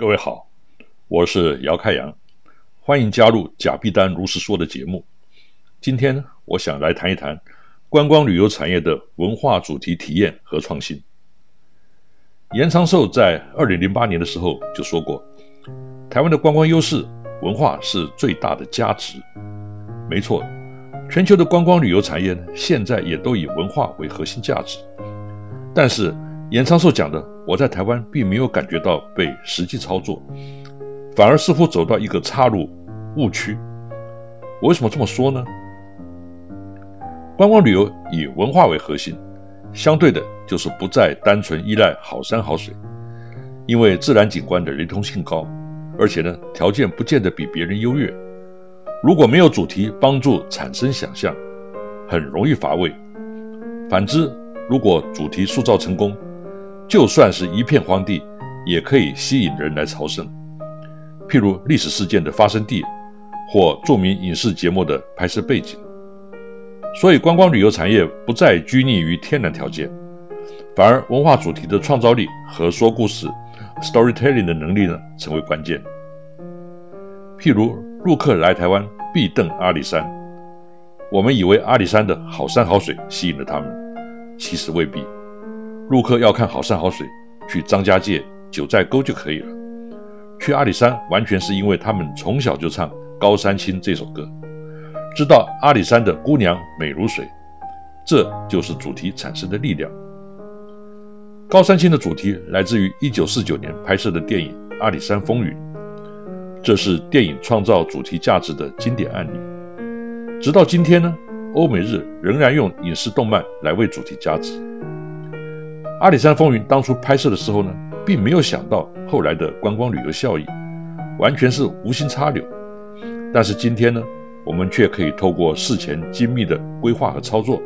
各位好，我是姚开阳，欢迎加入贾必丹如实说的节目。今天我想来谈一谈观光旅游产业的文化主题体验和创新。严长寿在二零零八年的时候就说过，台湾的观光优势，文化是最大的价值。没错，全球的观光旅游产业现在也都以文化为核心价值，但是。严昌寿讲的，我在台湾并没有感觉到被实际操作，反而似乎走到一个岔路误区。我为什么这么说呢？观光旅游以文化为核心，相对的就是不再单纯依赖好山好水，因为自然景观的雷同性高，而且呢条件不见得比别人优越。如果没有主题帮助产生想象，很容易乏味。反之，如果主题塑造成功，就算是一片荒地，也可以吸引人来朝圣。譬如历史事件的发生地，或著名影视节目的拍摄背景。所以，观光旅游产业不再拘泥于天然条件，反而文化主题的创造力和说故事 （storytelling） 的能力呢，成为关键。譬如，陆客来台湾必登阿里山，我们以为阿里山的好山好水吸引了他们，其实未必。入客要看好山好水，去张家界九寨沟就可以了。去阿里山完全是因为他们从小就唱《高山青》这首歌，知道阿里山的姑娘美如水，这就是主题产生的力量。《高山青》的主题来自于1949年拍摄的电影《阿里山风云》，这是电影创造主题价值的经典案例。直到今天呢，欧美日仍然用影视动漫来为主题加值。阿里山风云当初拍摄的时候呢，并没有想到后来的观光旅游效益，完全是无心插柳。但是今天呢，我们却可以透过事前精密的规划和操作，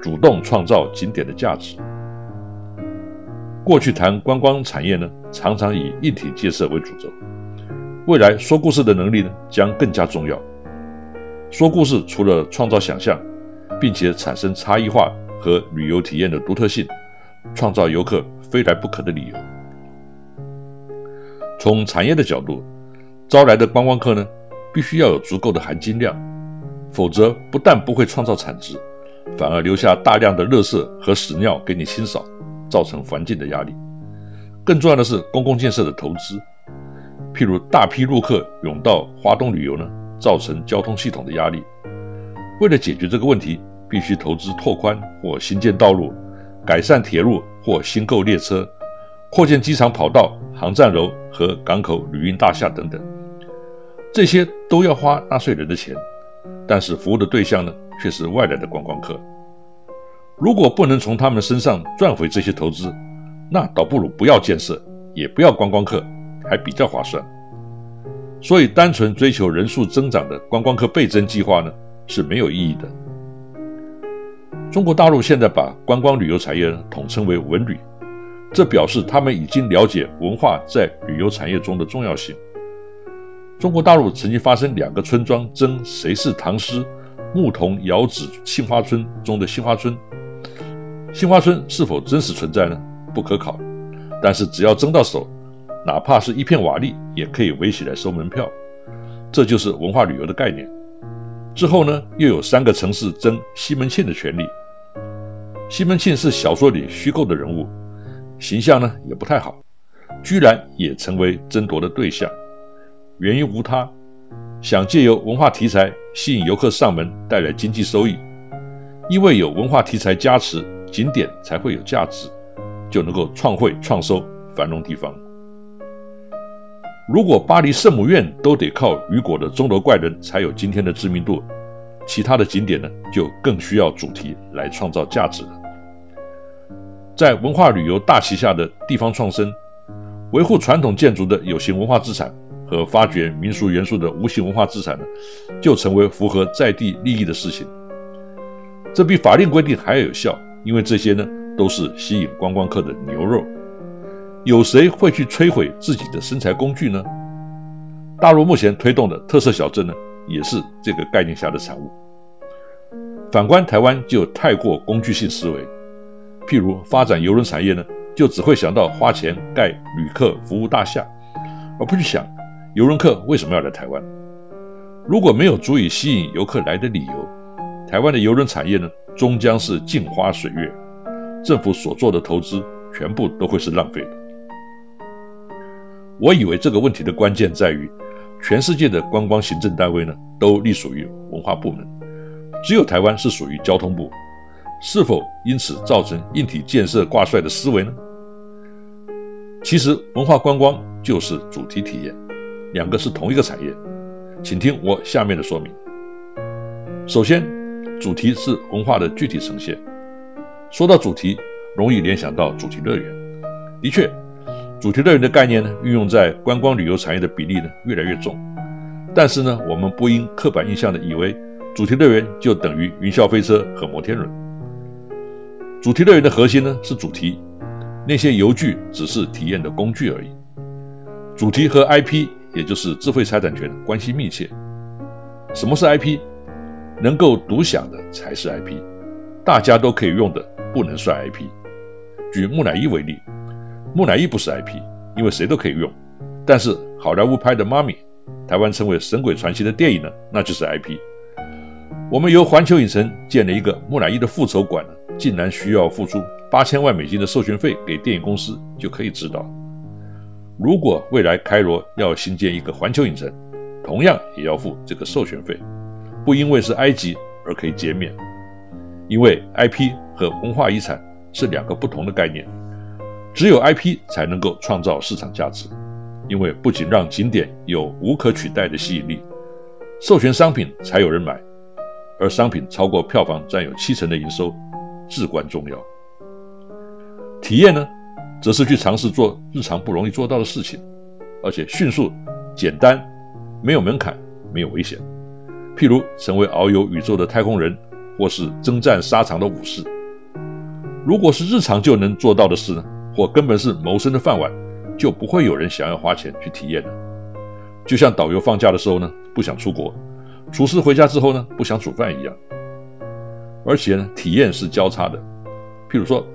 主动创造景点的价值。过去谈观光产业呢，常常以硬体建设为主轴，未来说故事的能力呢，将更加重要。说故事除了创造想象，并且产生差异化和旅游体验的独特性。创造游客非来不可的理由。从产业的角度，招来的观光客呢，必须要有足够的含金量，否则不但不会创造产值，反而留下大量的垃圾和屎尿给你清扫，造成环境的压力。更重要的是公共建设的投资，譬如大批入客涌到华东旅游呢，造成交通系统的压力。为了解决这个问题，必须投资拓宽或新建道路。改善铁路或新购列车，扩建机场跑道、航站楼和港口旅运大厦等等，这些都要花纳税人的钱，但是服务的对象呢，却是外来的观光客。如果不能从他们身上赚回这些投资，那倒不如不要建设，也不要观光客，还比较划算。所以，单纯追求人数增长的观光客倍增计划呢，是没有意义的。中国大陆现在把观光旅游产业统称为文旅，这表示他们已经了解文化在旅游产业中的重要性。中国大陆曾经发生两个村庄争谁是唐诗，牧童遥指杏花村中的杏花村。杏花村是否真实存在呢？不可考。但是只要争到手，哪怕是一片瓦砾，也可以围起来收门票。这就是文化旅游的概念。之后呢，又有三个城市争西门庆的权利。西门庆是小说里虚构的人物，形象呢也不太好，居然也成为争夺的对象。原因无他，想借由文化题材吸引游客上门，带来经济收益。因为有文化题材加持，景点才会有价值，就能够创汇创收，繁荣地方。如果巴黎圣母院都得靠雨果的钟楼怪人才有今天的知名度，其他的景点呢就更需要主题来创造价值了。在文化旅游大旗下的地方创生，维护传统建筑的有形文化资产和发掘民俗元素的无形文化资产呢，就成为符合在地利益的事情。这比法令规定还要有效，因为这些呢都是吸引观光客的牛肉。有谁会去摧毁自己的生财工具呢？大陆目前推动的特色小镇呢，也是这个概念下的产物。反观台湾，就太过工具性思维。譬如发展邮轮产业呢，就只会想到花钱盖旅客服务大厦，而不去想邮轮客为什么要来台湾。如果没有足以吸引游客来的理由，台湾的邮轮产业呢，终将是镜花水月，政府所做的投资全部都会是浪费的。我以为这个问题的关键在于，全世界的观光行政单位呢都隶属于文化部门，只有台湾是属于交通部，是否因此造成硬体建设挂帅的思维呢？其实文化观光就是主题体验，两个是同一个产业，请听我下面的说明。首先，主题是文化的具体呈现。说到主题，容易联想到主题乐园，的确。主题乐园的概念呢，运用在观光旅游产业的比例呢越来越重。但是呢，我们不应刻板印象的以为主题乐园就等于云霄飞车和摩天轮。主题乐园的核心呢是主题，那些游具只是体验的工具而已。主题和 IP，也就是智慧财产权关系密切。什么是 IP？能够独享的才是 IP，大家都可以用的不能算 IP。举木乃伊为例。木乃伊不是 IP，因为谁都可以用。但是好莱坞拍的《妈咪》，台湾称为《神鬼传奇》的电影呢，那就是 IP。我们由环球影城建了一个木乃伊的复仇馆呢，竟然需要付出八千万美金的授权费给电影公司，就可以知道，如果未来开罗要新建一个环球影城，同样也要付这个授权费，不因为是埃及而可以减免，因为 IP 和文化遗产是两个不同的概念。只有 IP 才能够创造市场价值，因为不仅让景点有无可取代的吸引力，授权商品才有人买，而商品超过票房占有七成的营收，至关重要。体验呢，则是去尝试做日常不容易做到的事情，而且迅速、简单，没有门槛，没有危险。譬如成为遨游宇宙的太空人，或是征战沙场的武士。如果是日常就能做到的事呢？或根本是谋生的饭碗，就不会有人想要花钱去体验了。就像导游放假的时候呢，不想出国；厨师回家之后呢，不想煮饭一样。而且呢，体验是交叉的。譬如说，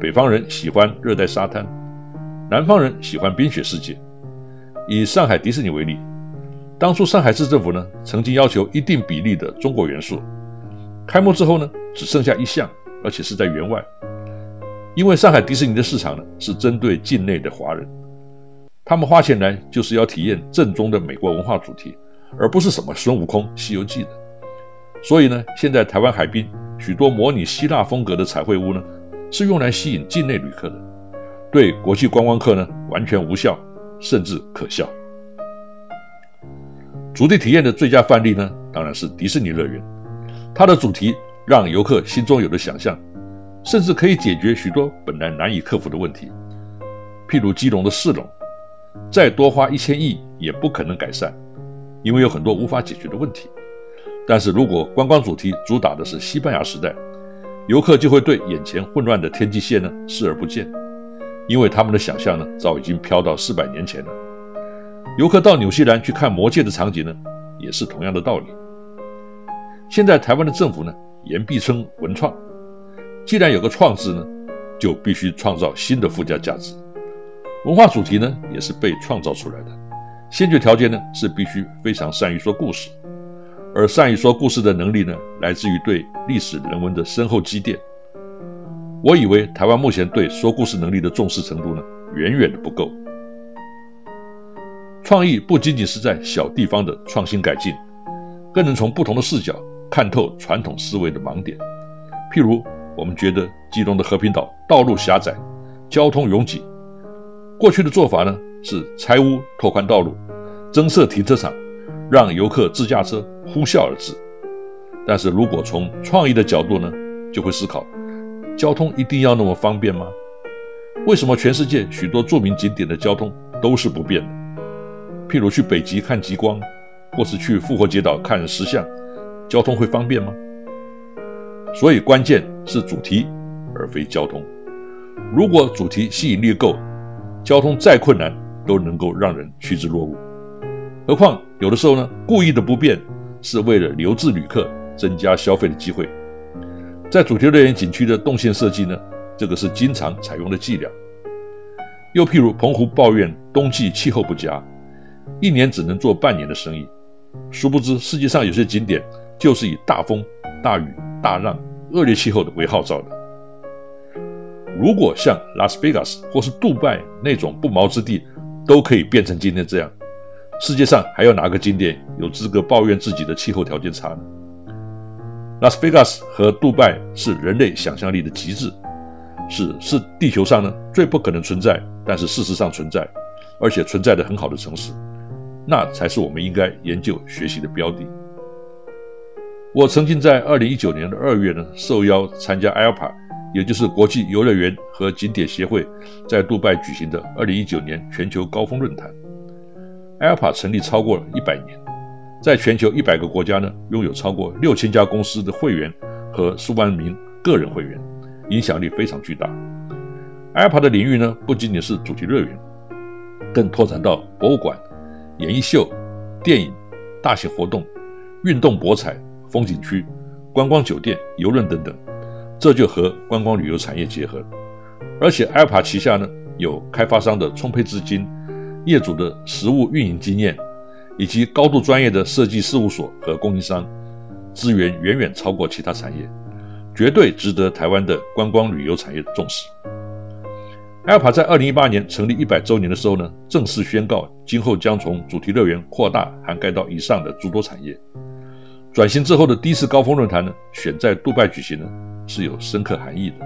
北方人喜欢热带沙滩，南方人喜欢冰雪世界。以上海迪士尼为例，当初上海市政府呢，曾经要求一定比例的中国元素。开幕之后呢，只剩下一项，而且是在园外。因为上海迪士尼的市场呢是针对境内的华人，他们花钱来就是要体验正宗的美国文化主题，而不是什么孙悟空、西游记的。所以呢，现在台湾海滨许多模拟希腊风格的彩绘屋呢，是用来吸引境内旅客的，对国际观光客呢完全无效，甚至可笑。主题体验的最佳范例呢，当然是迪士尼乐园，它的主题让游客心中有了想象。甚至可以解决许多本来难以克服的问题，譬如基隆的市容，再多花一千亿也不可能改善，因为有很多无法解决的问题。但是如果观光主题主打的是西班牙时代，游客就会对眼前混乱的天际线呢视而不见，因为他们的想象呢早已经飘到四百年前了。游客到纽西兰去看魔界的场景呢，也是同样的道理。现在台湾的政府呢，言必称文创，既然有个“创”字呢，就必须创造新的附加价值。文化主题呢，也是被创造出来的。先决条件呢，是必须非常善于说故事，而善于说故事的能力呢，来自于对历史人文的深厚积淀。我以为台湾目前对说故事能力的重视程度呢，远远的不够。创意不仅仅是在小地方的创新改进，更能从不同的视角看透传统思维的盲点。譬如，我们觉得基隆的和平岛道路狭窄，交通拥挤。过去的做法呢是拆屋拓宽道路，增设停车场，让游客自驾车呼啸而至。但是如果从创意的角度呢，就会思考：交通一定要那么方便吗？为什么全世界许多著名景点的交通都是不便的？譬如去北极看极光，或是去复活节岛看石像，交通会方便吗？所以关键是主题，而非交通。如果主题吸引力够，交通再困难都能够让人趋之若鹜。何况有的时候呢，故意的不便是为了留置旅客，增加消费的机会。在主题乐园景区的动线设计呢，这个是经常采用的伎俩。又譬如澎湖抱怨冬季气候不佳。一年只能做半年的生意，殊不知世界上有些景点就是以大风、大雨、大浪、恶劣气候的为号召的。如果像拉斯维加斯或是杜拜那种不毛之地都可以变成今天这样，世界上还有哪个景点有资格抱怨自己的气候条件差呢？拉斯维加斯和杜拜是人类想象力的极致，是是地球上呢最不可能存在，但是事实上存在，而且存在的很好的城市。那才是我们应该研究学习的标的。我曾经在二零一九年的二月呢，受邀参加 ALPA，也就是国际游乐园和景点协会在杜拜举行的二零一九年全球高峰论坛。ALPA 成立超过一百年，在全球一百个国家呢，拥有超过六千家公司的会员和数万名个人会员，影响力非常巨大。ALPA 的领域呢，不仅仅是主题乐园，更拓展到博物馆。演艺秀、电影、大型活动、运动博彩、风景区、观光酒店、游轮等等，这就和观光旅游产业结合。而且，ALPA 旗下呢有开发商的充沛资金、业主的实务运营经验，以及高度专业的设计事务所和供应商，资源远远超过其他产业，绝对值得台湾的观光旅游产业重视。ALPA 在二零一八年成立一百周年的时候呢，正式宣告今后将从主题乐园扩大涵盖到以上的诸多产业。转型之后的第一次高峰论坛呢，选在杜拜举行呢，是有深刻含义的。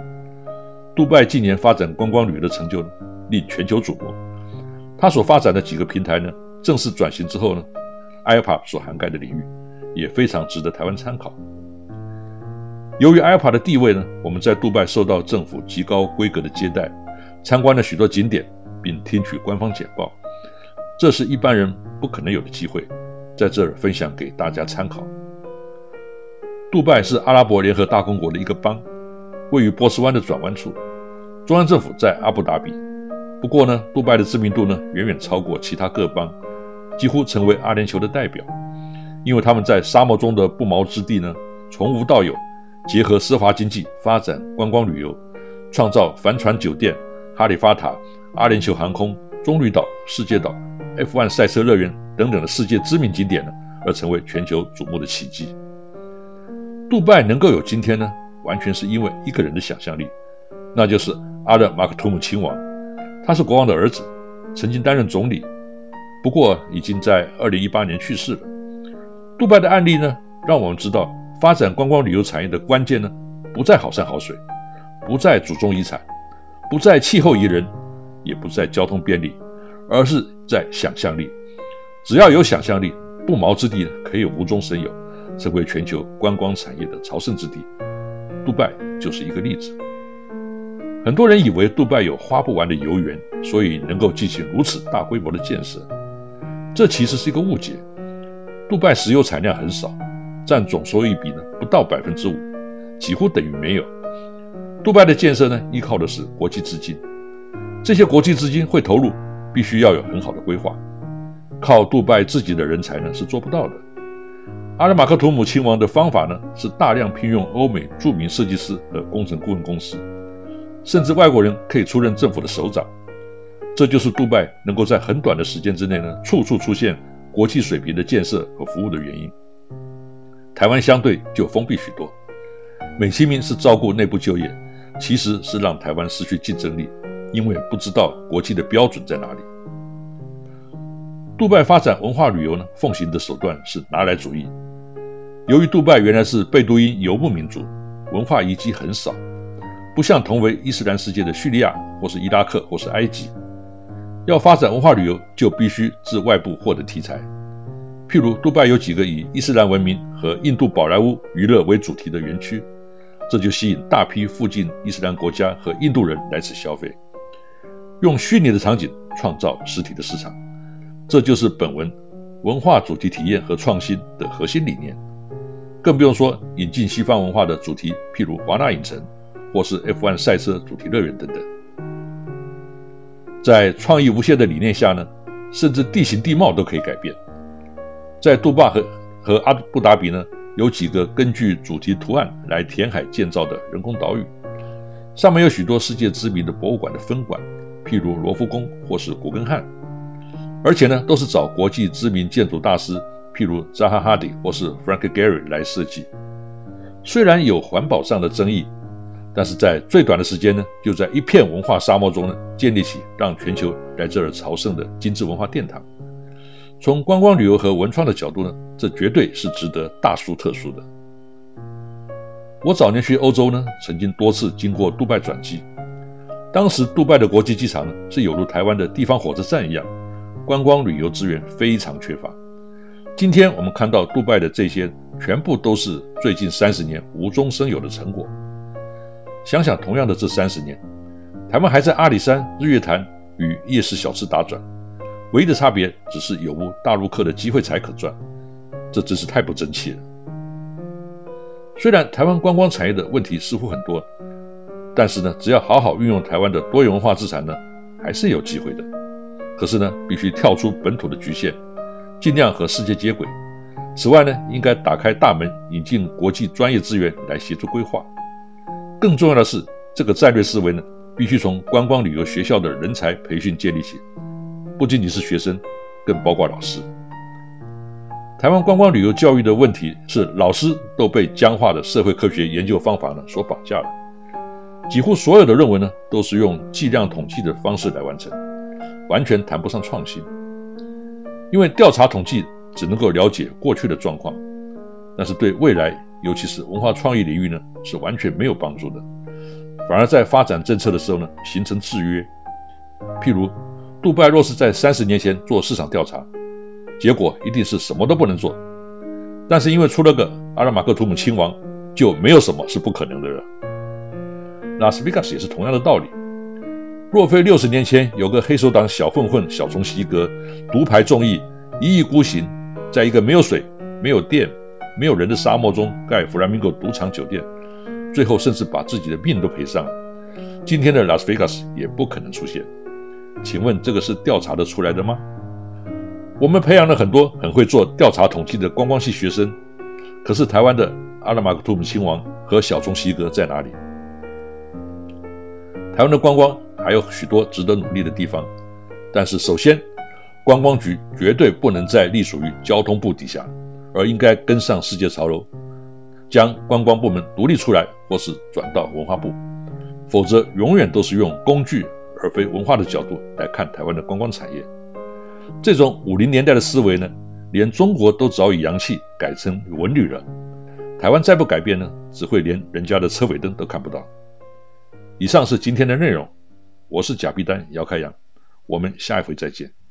杜拜近年发展观光旅游的成就令全球瞩目，它所发展的几个平台呢，正式转型之后呢，ALPA 所涵盖的领域也非常值得台湾参考。由于 ALPA 的地位呢，我们在杜拜受到政府极高规格的接待。参观了许多景点，并听取官方简报，这是一般人不可能有的机会，在这儿分享给大家参考。杜拜是阿拉伯联合大公国的一个邦，位于波斯湾的转弯处，中央政府在阿布达比。不过呢，杜拜的知名度呢远远超过其他各邦，几乎成为阿联酋的代表，因为他们在沙漠中的不毛之地呢，从无到有，结合奢华经济发展观光旅游，创造帆船酒店。哈利法塔、阿联酋航空、棕榈岛、世界岛、F1 赛车乐园等等的世界知名景点呢，而成为全球瞩目的奇迹。杜拜能够有今天呢，完全是因为一个人的想象力，那就是阿勒马克图姆亲王。他是国王的儿子，曾经担任总理，不过已经在2018年去世了。杜拜的案例呢，让我们知道发展观光旅游产业的关键呢，不在好山好水，不在祖宗遗产。不在气候宜人，也不在交通便利，而是在想象力。只要有想象力，不毛之地可以无中生有，成为全球观光产业的朝圣之地。杜拜就是一个例子。很多人以为杜拜有花不完的游园，所以能够进行如此大规模的建设，这其实是一个误解。杜拜石油产量很少，占总收益比呢不到百分之五，几乎等于没有。杜拜的建设呢，依靠的是国际资金，这些国际资金会投入，必须要有很好的规划，靠杜拜自己的人才呢是做不到的。阿拉马克图姆亲王的方法呢，是大量聘用欧美著名设计师和工程顾问公司，甚至外国人可以出任政府的首长。这就是杜拜能够在很短的时间之内呢，处处出现国际水平的建设和服务的原因。台湾相对就封闭许多，美其名是照顾内部就业，其实是让台湾失去竞争力，因为不知道国际的标准在哪里。杜拜发展文化旅游呢，奉行的手段是拿来主义。由于杜拜原来是贝都因游牧民族，文化遗迹很少，不像同为伊斯兰世界的叙利亚或是伊拉克或是埃及，要发展文化旅游就必须自外部获得题材。譬如，杜拜有几个以伊斯兰文明和印度宝莱坞娱乐为主题的园区，这就吸引大批附近伊斯兰国家和印度人来此消费，用虚拟的场景创造实体的市场，这就是本文文化主题体验和创新的核心理念。更不用说引进西方文化的主题，譬如华纳影城或是 F1 赛车主题乐园等等。在创意无限的理念下呢，甚至地形地貌都可以改变。在杜拜和和阿布达比呢，有几个根据主题图案来填海建造的人工岛屿，上面有许多世界知名的博物馆的分馆，譬如罗浮宫或是古根汉，而且呢，都是找国际知名建筑大师，譬如扎哈·哈迪或是 Frank Gehry 来设计。虽然有环保上的争议，但是在最短的时间呢，就在一片文化沙漠中呢，建立起让全球来这儿朝圣的精致文化殿堂。从观光旅游和文创的角度呢，这绝对是值得大书特书的。我早年去欧洲呢，曾经多次经过杜拜转机，当时杜拜的国际机场呢，是有如台湾的地方火车站一样，观光旅游资源非常缺乏。今天我们看到杜拜的这些，全部都是最近三十年无中生有的成果。想想同样的这三十年，台湾还在阿里山、日月潭与夜市小吃打转。唯一的差别只是有无大陆客的机会才可赚，这真是太不争气了。虽然台湾观光产业的问题似乎很多，但是呢，只要好好运用台湾的多元文化资产呢，还是有机会的。可是呢，必须跳出本土的局限，尽量和世界接轨。此外呢，应该打开大门，引进国际专业资源来协助规划。更重要的是，这个战略思维呢，必须从观光旅游学校的人才培训建立起。不仅仅是学生，更包括老师。台湾观光旅游教育的问题是，老师都被僵化的社会科学研究方法呢所绑架了。几乎所有的论文呢，都是用计量统计的方式来完成，完全谈不上创新。因为调查统计只能够了解过去的状况，但是对未来，尤其是文化创意领域呢，是完全没有帮助的。反而在发展政策的时候呢，形成制约。譬如。杜拜若是在三十年前做市场调查，结果一定是什么都不能做。但是因为出了个阿拉马克图姆亲王，就没有什么是不可能的了。拉斯维加斯也是同样的道理。若非六十年前有个黑手党小混混小虫西格独排众议，一意孤行，在一个没有水、没有电、没有人的沙漠中盖弗拉明戈赌场酒店，最后甚至把自己的命都赔上了，今天的拉斯维加斯也不可能出现。请问这个是调查的出来的吗？我们培养了很多很会做调查统计的观光系学生，可是台湾的阿拉马克图姆亲王和小虫西格在哪里？台湾的观光还有许多值得努力的地方，但是首先，观光局绝对不能再隶属于交通部底下，而应该跟上世界潮流，将观光部门独立出来，或是转到文化部，否则永远都是用工具。而非文化的角度来看台湾的观光产业，这种五零年代的思维呢，连中国都早已扬弃，改成文旅了。台湾再不改变呢，只会连人家的车尾灯都看不到。以上是今天的内容，我是贾碧丹姚开阳，我们下一回再见。